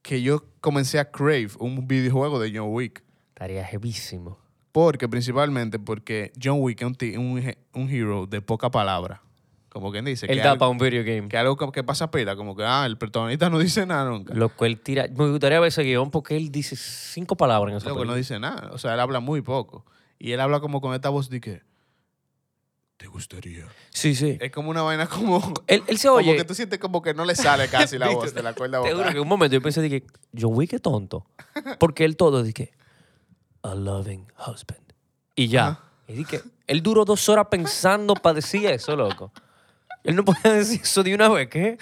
que yo comencé a crave un videojuego de John Wick. Estaría heavísimo. Porque, principalmente, porque John Wick es un, un, un hero de poca palabra. Como quien dice. Él que da algo, para un video game. que algo que, que pasa pila, como que, ah, el protagonista no dice nada nunca. Loco, él tira. Me gustaría ver ese guion porque él dice cinco palabras en esa Loco, no película. dice nada. O sea, él habla muy poco. Y él habla como con esta voz de que, ¿te gustaría? Sí, sí. Es como una vaina como... Él, él se Como oye. que tú sientes como que no le sale casi la voz de la cuerda Te juro que vocal. un momento yo pensé que John Wick es tonto. Porque él todo dice a loving husband. Y ya. Ajá. Y di que él duró dos horas pensando para decir eso, loco. Él no podía decir eso de una vez, ¿qué?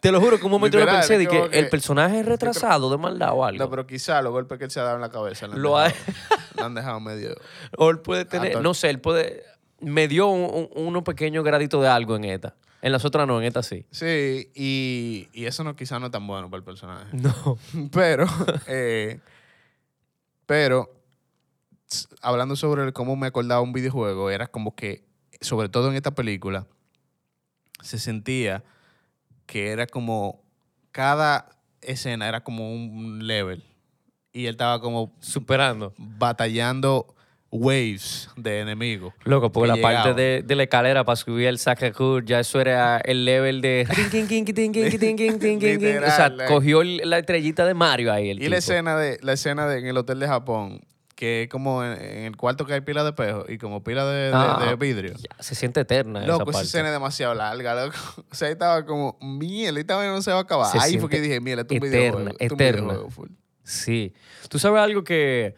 Te lo juro que un momento yo Literal, pensé de que, como que- el personaje es retrasado de maldad o algo. No, pero quizá los golpes que él se ha dado en la cabeza le han, Lo dejado, han dejado medio... O él puede tener, no sé, él puede. Me dio un, un- unos pequeños graditos de algo en esta. En las otras no, en esta sí. Sí, y, y eso no, quizá no es tan bueno para el personaje. No. Pero, eh, pero, s- hablando sobre el cómo me acordaba un videojuego, era como que, sobre todo en esta película, se sentía que era como, cada escena era como un level. Y él estaba como Superando. batallando waves de enemigos. Loco, porque que la parte de, de la escalera para subir el Sacacur, ya eso era el level de. o sea, cogió la estrellita de Mario ahí. El Y tipo. la escena de la escena de en el hotel de Japón, que es como en, en el cuarto que hay pila de espejos y como pila de, de- Ah, de vidrio. ya, se siente eterna esa Loco, esa parte. escena es demasiado larga, loco. O sea, ahí estaba como, miel, esta vaina no se va a acabar. Se ahí fue que dije, miel, es un eterna, videojuego. eterna. videojuego. Sí. Tú sabes algo que,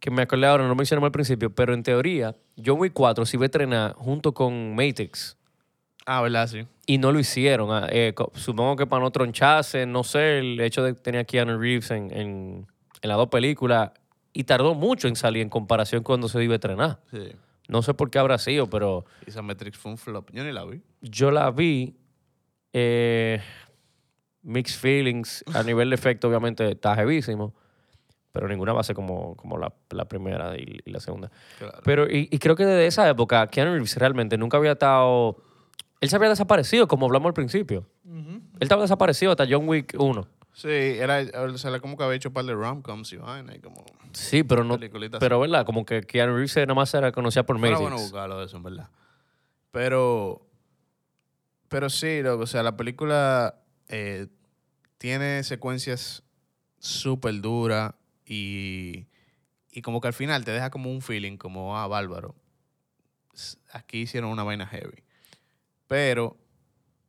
que me acordé ahora, no mencionamos al principio, pero en teoría, John Wick 4 se iba a estrenar junto con Matrix. Ah, ¿verdad? Sí. Y no lo hicieron. ah, eh, supongo que para no troncharse, no sé, el hecho de que tenía a Keanu Reeves en, en, en las dos películas. Y tardó mucho en salir en comparación cuando se iba a estrenar. Sí. No sé por qué habrá sido, pero Y esa Matrix fue un flop. Yo ni la vi. yo la vi. eh, mixed feelings. A nivel de efecto, obviamente, está heavísimo. Pero ninguna va a ser como, como la, la primera y, y la segunda. Claro. Pero, y, y creo que desde esa época, Keanu Reeves realmente nunca había estado. Él se había desaparecido, como hablamos al principio. Él estaba desaparecido hasta John Wick 1. Sí, era, o sea, como que había hecho un par de rom-coms y vaina y como... Sí, pero no. Pero, ¿verdad? Como que Keanu Reeves nada más era conocida por Matrix. bueno buscarlo de eso, en verdad. Pero, pero sí, loco, o sea, la película eh, tiene secuencias súper duras y, y como que al final te deja como un feeling, como, ah, bárbaro. Aquí hicieron una vaina heavy. Pero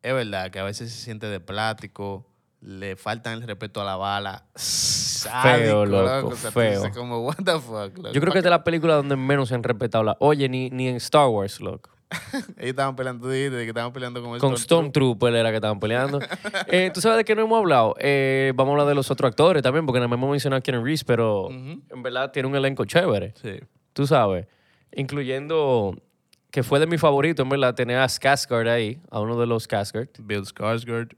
es verdad que a veces se siente de plático, le faltan el respeto a la bala. Sádico, loco, O sea, tú feo. dices como, what the fuck, loco. Yo creo que es de la película donde menos se han respetado la. Oye, ni, ni en Star Wars, loco. Ellos estaban peleando, tú dijiste que estaban peleando con, Con Stormtrooper. Era que estaban peleando. Eh, ¿Tú sabes de qué no hemos hablado? Eh, vamos a hablar de los otros actores también, porque nada más hemos mencionado a Keanu Reeves, pero en verdad tiene un elenco chévere. Sí. Tú sabes. Incluyendo que fue de mi favorito, en verdad, tener a Skarsgård ahí, a uno de los Skarsgård, Bill Skarsgård,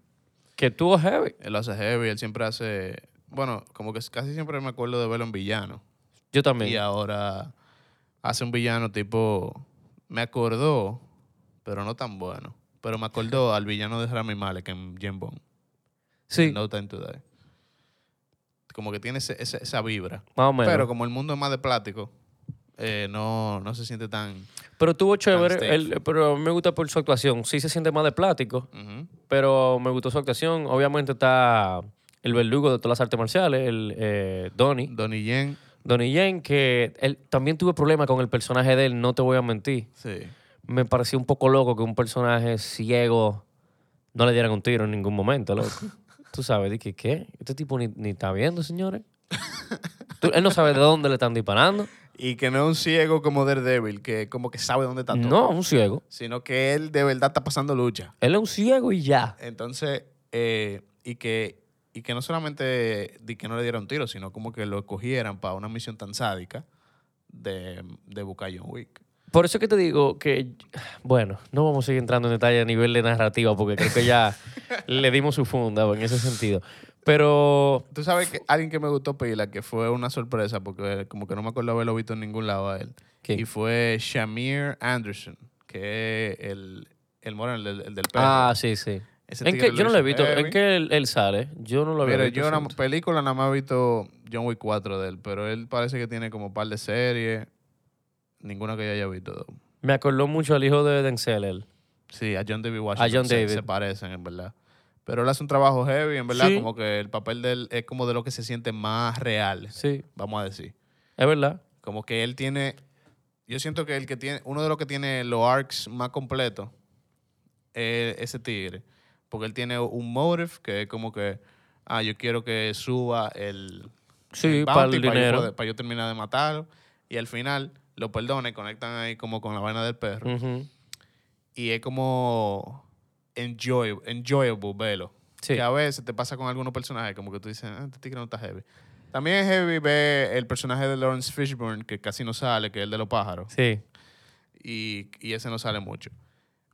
que tuvo heavy. él hace heavy, él siempre hace... Bueno, como que casi siempre me acuerdo de verlo en villano. Yo también. Y ahora hace un villano tipo... Me acordó, pero no tan bueno. Pero me acordó al villano de Rami Malek en Jim Bond. sí, No Time to Die. Como que tiene ese- ese- esa vibra. más o menos. Pero, como el mundo es más de plástico, eh, no, no se siente tan... tuvo chévere, él- pero me gusta por su actuación. Sí se siente más de plático, Ujú. pero me gustó su actuación. Obviamente está el verdugo de todas las artes marciales, el eh, Donnie. Donnie Yen, Donnie Yen, que él también tuve problemas con el personaje de él, no te voy a mentir. sí. Me pareció un poco loco que un personaje ciego no le dieran un tiro en ningún momento, loco. Tú sabes, dije, ¿qué? Este tipo ni, ni está viendo, señores. Tú- él no sabe de dónde le están disparando. Y que no es un ciego como Daredevil, que como que sabe dónde está todo. No, un ciego. Sino que él de verdad está pasando lucha. Él es un ciego y ya. Entonces, eh, y, que, y que no solamente di que no le dieron tiro, sino como que lo cogieran para una misión tan sádica de, de buscar John Wick. Por eso que te digo que, bueno, no vamos a seguir entrando en detalle a nivel de narrativa porque creo que ya le dimos su funda en ese sentido. Pero Tú sabes que alguien que me gustó pila, que fue una sorpresa, porque como que no me acuerdo haberlo visto en ningún lado a él. ¿Quién? Y fue Shamir Anderson, que es el, el moreno, el, del- el del perro. Ah, sí, sí. Ese ¿En qué? Yo no lo he visto. ¿En heavy. qué él, él sale? Yo no lo había Mira, visto. yo una siento. película nada más he visto John Wick 4 de él, pero él parece que tiene como un par de series. Ninguna que yo haya visto. Me acordó mucho al hijo de Denzel. él. Sí, a John David Washington. John se, David. se parecen, en verdad. Pero él hace un trabajo heavy, en verdad, Sí. como que el papel de él es como de lo que se siente más real, Sí, vamos a decir. es verdad. Como que él tiene. Yo siento que el que tiene. Uno de los que tiene los arcs más completos es ese tigre. Porque él tiene un motive que es como que. Ah, yo quiero que suba el. Sí, para el bounty Para yo, dinero. poder- para yo terminar de matarlo. Y al final lo perdona y conectan ahí como con la vaina del perro. Y es como. Enjoy, enjoyable verlo. Sí. Que a veces te pasa con algunos personajes, como que tú dices, ah, este tigre no está heavy. También es heavy ver el personaje de Lawrence Fishburne, que casi no sale, que es el de los pájaros. Sí. Y, y ese no sale mucho.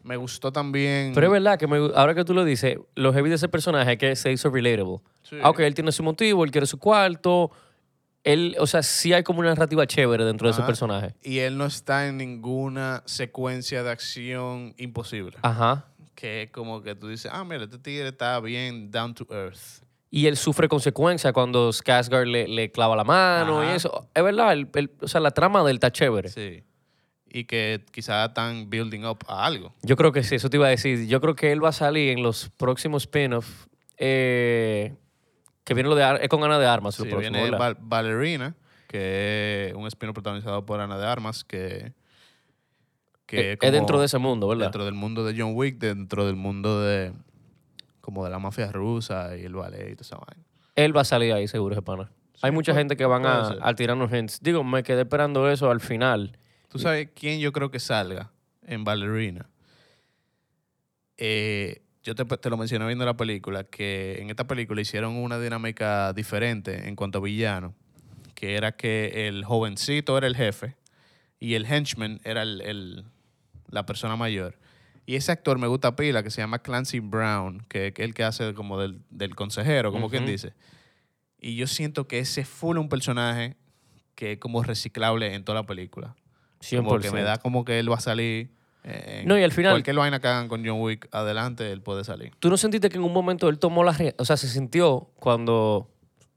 Me gustó también. Pero es verdad que me ahora que tú lo dices, lo heavy de ese personaje es que se hizo relatable. Sí. Ah, ok, él tiene su motivo, él quiere su cuarto. Él, o sea, sí hay como una narrativa chévere dentro de ese personaje. Y él no está en ninguna secuencia de acción imposible. Ajá. Que es como que tú dices, ah, mira, este tigre está bien down to earth. Y él sufre consecuencias cuando Skarsgård le, le clava la mano y Ajá. eso. Es verdad, el- el- o sea, la trama de él está chévere. Sí. Y que quizás están building up a algo. Yo creo que sí, eso te iba a decir. Yo creo que él va a salir en los próximos spin-off. eh, que viene lo de es con Ana de Armas. lo Sí, próximo, viene. Val- Ballerina, que es un espino protagonizado por Ana de Armas, que, que es, es dentro de ese mundo, ¿verdad? dentro del mundo de John Wick, dentro del mundo de como de la mafia rusa y el ballet y toda esa vaina. Él va a salir ahí seguro, ese pana. Hay mucha puede- gente que van a, a tirarnos hints. Digo, me quedé esperando eso al final. ¿Tú sabes quién yo creo que salga en Ballerina? Eh, yo te, te lo mencioné viendo la película, que en esta película hicieron una dinámica diferente en cuanto a villano, que era que el jovencito era el jefe y el henchman era el, el- la persona mayor. Y ese actor me gusta pila, que se llama Clancy Brown, que, es el que hace como del, del consejero, como quien dice. Y yo siento que ese es full un personaje que es como reciclable en toda la película. 100%. Como que me da como que él va a salir. eh, en No, y al final- Cualquier vaina que hagan con John Wick adelante, él puede salir. ¿Tú no sentiste que en un momento él tomó la? O sea, se sintió cuando...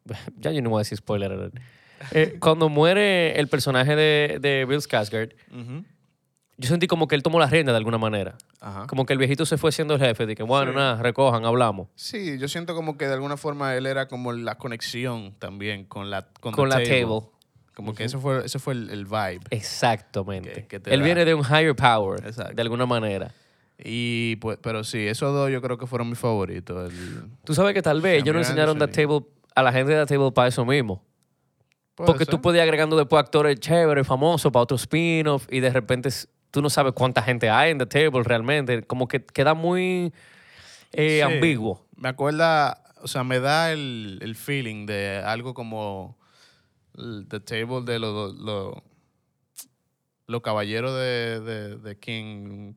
Ya yo no voy a decir spoiler. Eh, cuando muere el personaje de, de Bill Skarsgård, yo sentí como que él tomó la rienda de alguna manera. Ajá. Como que el viejito se fue siendo el jefe. De que, bueno, Sí. nada, recojan, hablamos. Sí, yo siento como que de alguna forma él era como la conexión también con la con, Con la table. Como que ese fue, ese fue el, el vibe. Exactamente. Que- que él da. viene de un higher power, Exacto. de alguna manera. Y pues, pero sí, esos dos yo creo que fueron mis favoritos. El- Tú sabes que tal vez ellos no enseñaron The Table a la gente de The Table para eso mismo. Porque tú ser. ir agregando después actores chéveres, famosos, para otro spin-off, y de repente tú no sabes cuánta gente hay en The Table realmente. Como que queda muy eh, Sí. ambiguo. Me acuerda, o sea, me da el, el feeling de algo como The Table de los los los caballeros de, de, de King,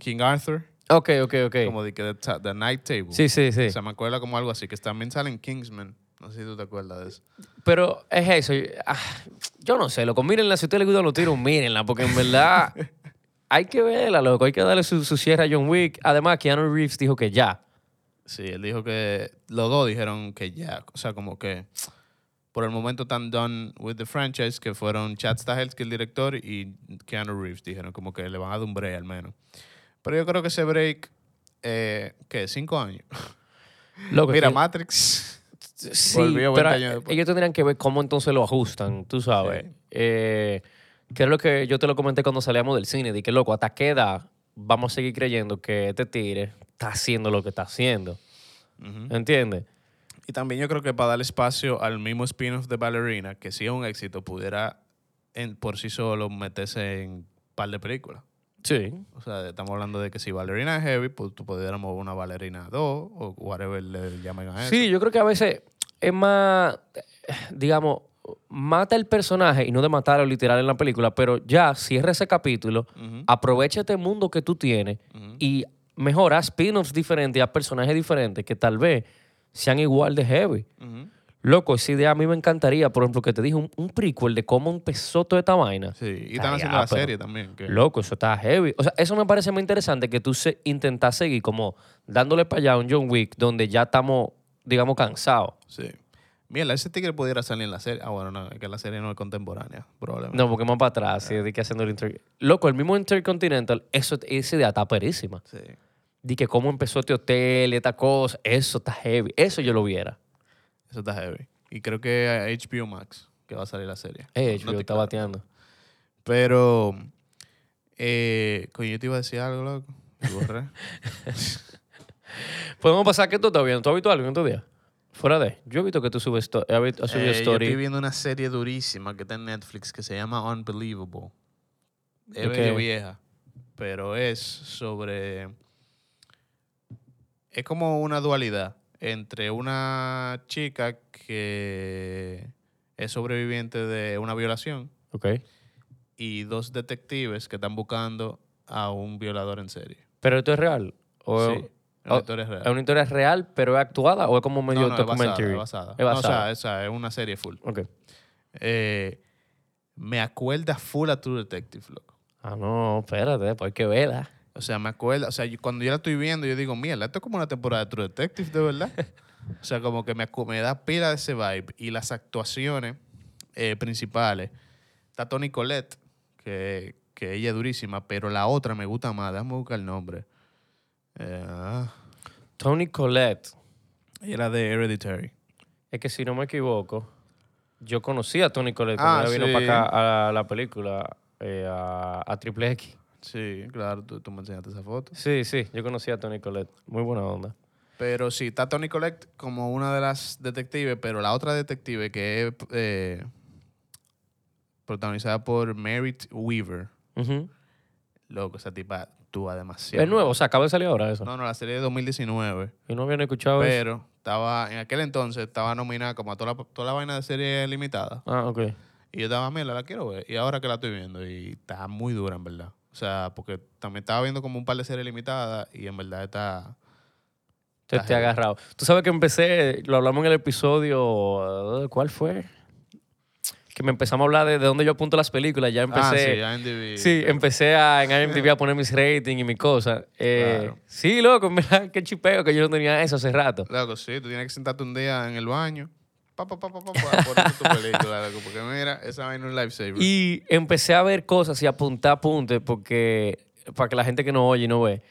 King Arthur. Ok, ok, ok. Como de que the Night Table. Sí, sí, sí. O sea, me acuerda como algo así, que también salen Kingsman. No sé si tú te acuerdas de eso. Pero es eso. ah, yo no sé, loco. Mírenla. Si a usted le gustan los tiros, mírenla. Porque en verdad hay que verla, loco. Hay que darle su, su cierre a John Wick. Además, Keanu Reeves dijo que ya. Sí, él dijo que los dos dijeron que ya, o sea, como que por el momento están done with the franchise, que fueron Chad Stahelski, el director, y Keanu Reeves, dijeron como que le van a dar un break al menos. Pero yo creo que ese break, eh, ¿qué? ¿Cinco años? Loco, Mira, que- Matrix. Sí, volvió 20 pero años después. ellos tendrían que ver cómo entonces lo ajustan, tú sabes. Sí. Eh, que es lo que yo te lo comenté cuando salíamos del cine, de que loco, hasta qué edad vamos a seguir creyendo que este tigre está haciendo lo que está haciendo. Ujú. ¿Entiendes? Y también yo creo que para darle espacio al mismo spin-off de Ballerina, que si es un éxito, pudiera en, por sí solo meterse en un par de películas. Sí. O sea, estamos hablando de que si Ballerina es heavy, pues tú pudiéramos una Ballerina 2 o whatever le llamen a eso. Sí, yo creo que a veces es más, digamos, mata el personaje y no de matarlo literal en la película, pero ya cierra ese capítulo, aprovecha este mundo que tú tienes ujú. y mejora spin-offs diferentes, a personajes diferentes que tal vez sean igual de heavy. Ujú. Loco, esa idea a mí me encantaría, por ejemplo, que te dije un, un prequel de cómo empezó toda esta vaina. Sí, y están haciendo la pero- serie también. que- Loco, eso está heavy. O sea, eso me parece muy interesante que tú se, intentas seguir como dándole para allá a un John Wick donde ya estamos, digamos, cansados. Sí. Mira, ese tigre pudiera salir en la serie. Ah, bueno, no, es que la serie no es contemporánea, probablemente. No, porque más para atrás, sí, de que haciendo el Inter... Loco, el mismo Intercontinental, eso, esa idea está perísima. Sí. De que cómo empezó este hotel, esta cosa, eso está heavy. Eso yo lo viera. Eso está heavy. Y creo que HBO Max que va a salir la serie. Eh, No yo te está bateando. Pero, eh, coño, yo te iba a decir algo, loco. Podemos pasar que tú estás viendo. ¿Tú has visto algo en estos días? Fuera de. Yo he visto que tú subes has subido Eh, yo story. estoy viendo una serie durísima que está en Netflix que se llama Unbelievable. Es vieja, pero es sobre... Es como una dualidad entre una chica que es sobreviviente de una violación y dos detectives que están buscando a un violador en serie. ¿Pero esto es real? ¿O Sí, es una oh, historia real. es una historia real, pero es actuada? ¿O es como medio No, no, es basada, es basada. Es No, o sea, esa es una serie full. Ok. Eh, me acuerda full a True Detective, loco. Ah, no, espérate, pues hay que verla. O sea, me acuerda, o sea, yo- cuando yo la estoy viendo, yo digo, mierda, esto es como una temporada de True Detective, de verdad. o sea, como que me, me da pila de ese vibe. Y las actuaciones eh, principales, está Tony Collette, que, que ella es durísima, pero la otra me gusta más, déjame buscar el nombre. Eh, ah, Tony Collette. ella era de Hereditary. Es que si no me equivoco, yo conocí a Tony Collette Ah, cuando vino sí. para acá a la película, eh, a, a Triple X. Sí, claro, tú, tú me enseñaste esa foto. Sí, sí, yo conocí a Tony Collette. Muy buena onda. Pero sí, está Tony Collette como una de las detectives, pero la otra detective que es eh, protagonizada por Merritt Weaver. Loco, esa tipa actúa demasiado. Es nuevo, o sea, acaba de salir ahora eso. No, no, la serie de 2019. Yo no había ni escuchado eso. Pero estaba, en aquel entonces estaba nominada como a toda la, toda la vaina de serie limitada. Ah, ok. Y yo estaba, mira, la quiero ver. Y ahora que la estoy viendo, y está muy dura, en verdad. O sea, porque también estaba viendo como un par de series limitadas y en verdad está... Te heavy. agarrado. Tú sabes que empecé, lo hablamos en el episodio, ¿cuál fue? Que me empezamos a hablar de, de dónde yo apunto las películas. Ya Ah, sí, empecé. IMDb. Sí, empecé a, en IMDb a poner mis ratings y mis cosas. Eh, Claro. Sí, loco, verdad, qué chipeo que yo no tenía eso hace rato. Loco, sí, tú tienes que sentarte un día en el baño. Pa, pa, pa, pa, pa, tu película, loco. Porque mira, esa vaina es un lifesaver. Y empecé a ver cosas y apuntar apuntes porque, para que la gente que no oye y no ve,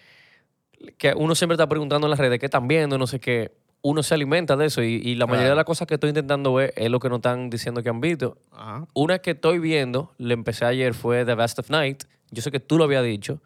que uno siempre está preguntando en las redes qué están viendo, no sé qué. Uno se alimenta de eso y, y la mayoría de las cosas que estoy intentando ver es lo que nos están diciendo que han visto. Ajá. Una que estoy viendo, le empecé ayer, fue The Best of Night. Yo sé que tú lo habías dicho.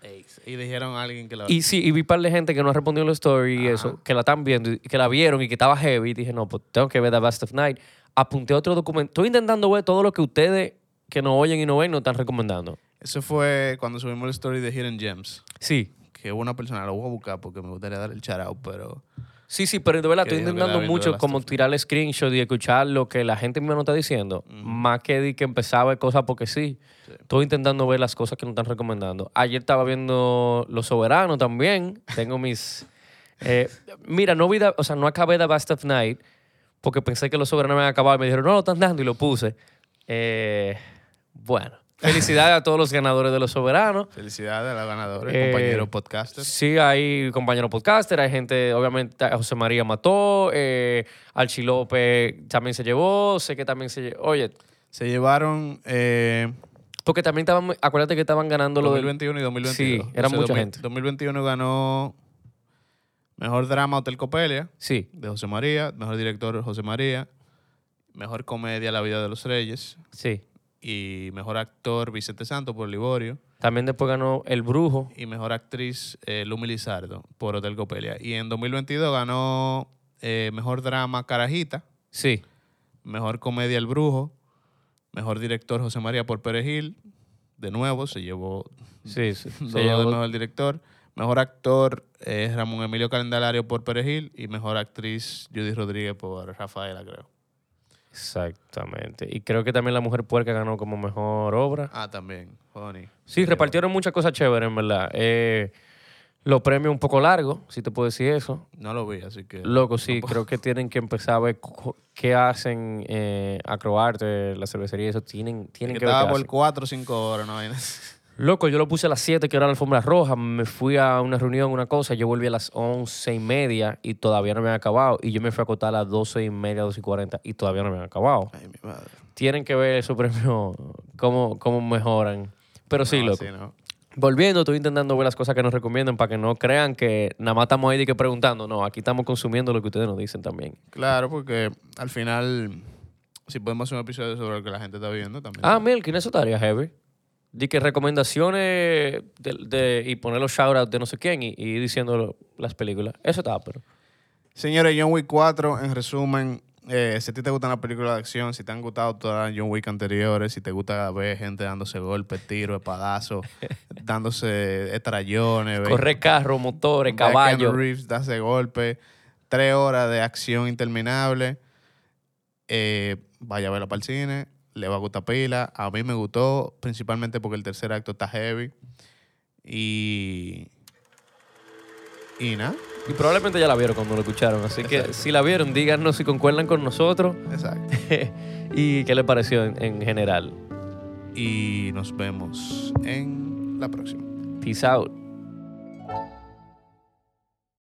Y dijeron a alguien que la... Y sí, y vi un par de gente que no ha respondido la story y Ajá. eso, que la están viendo y que la vieron y que estaba heavy. Y dije, no, pues tengo que ver The Best of Night. Apunté otro documento. Estoy intentando ver todo lo que ustedes que nos oyen y no ven nos están recomendando. Eso fue cuando subimos la story de Hidden Gems. Sí, Que una persona, lo voy a buscar porque me gustaría dar el shout out, pero... sí, sí, pero de verdad estoy intentando mucho como tirar el screenshot y escuchar lo que la gente misma nos está diciendo. Más que di que empezaba cosas porque sí. Sí. Estoy intentando ver las cosas que nos están recomendando. Ayer estaba viendo Los Soberanos también. Tengo mis... eh, mira, no vi, o sea, no acabé The Best of Night porque pensé que Los Soberanos me habían acabado y me dijeron, no, lo están dando y lo puse. Eh, bueno, felicidades a todos los ganadores de Los Soberanos. Felicidades a la ganadora, Eh, compañero podcaster. Sí, hay compañeros podcaster, hay gente, obviamente, a José María mató, eh, Archie López también se llevó, sé que también se llevó. Oye, Se llevaron eh, porque también estaban, acuérdate que estaban ganando lo del... 2021 y 2022. Sí, era mucha gente. 2021 ganó Mejor Drama Hotel Copelia Sí, de José María, Mejor Director José María, Mejor Comedia La Vida de los Reyes sí. Y Mejor Actor Vicente Santo por Liborio También después ganó El Brujo. y Mejor Actriz eh, Lumi Lizardo por Hotel Copelia. Y en 2022 ganó eh, Mejor Drama Carajita, Sí, Mejor Comedia El Brujo, Mejor Director José María por Perejil, de nuevo se llevó sí, sí. Se llevó- mejor director. Mejor actor es Ramón Emilio Calendalario por Perejil y mejor actriz Judy Rodríguez por Rafaela, creo. Exactamente. Y creo que también La Mujer Puerca ganó como mejor obra. Ah, también. Funny. Sí, repartieron muchas cosas chéveres, en verdad. Eh, los premios un poco largos, si te puedo decir eso. No lo vi, así que. Loco, sí, creo que tienen que empezar a ver qué hacen eh, Acroarte, la cervecería, eso tienen, tienen que que ver qué por hacen. 4 o 5 horas, no. Loco, yo lo puse a las 7, que era la alfombra roja, me fui a una reunión, una cosa, yo volví a las 11 y media y todavía no me habían acabado. Y yo me fui a acotar a las 12 y media, 12 y 40 y todavía no me habían acabado. Ay, mi madre. Tienen que ver esos premios, cómo, cómo mejoran. Pero sí, No, loco. no. Volviendo, estoy intentando ver las cosas que nos recomiendan para que no crean que nada más estamos ahí de que preguntando. No, aquí estamos consumiendo lo que ustedes nos dicen también. Claro, porque al final, si podemos hacer un episodio sobre lo que la gente está viendo también. Ah, Milkin, eso estaría heavy. De que recomendaciones de, de- y poner los shoutouts de no sé quién y, y ir diciendo las películas. Eso está, pero. Señores, John Wick 4, en resumen, eh, si a ti te gustan las películas de acción, si te han gustado todas las John Wick anteriores, si te gusta ver gente dándose golpes, tiros, espadazos, dándose estrellones, Correr carro, motores, ver a caballo. Keanu Reeves darse golpes, tres horas de acción interminable, eh, vaya a verla para el cine, le va a gustar pila. A mí me gustó, principalmente porque el tercer acto está heavy. Y. Y nada, Y probablemente ya la vieron cuando lo escucharon. Así que si la vieron, díganos si concuerdan con nosotros exacto. y qué les pareció en, en general. Y nos vemos en la próxima. Peace out.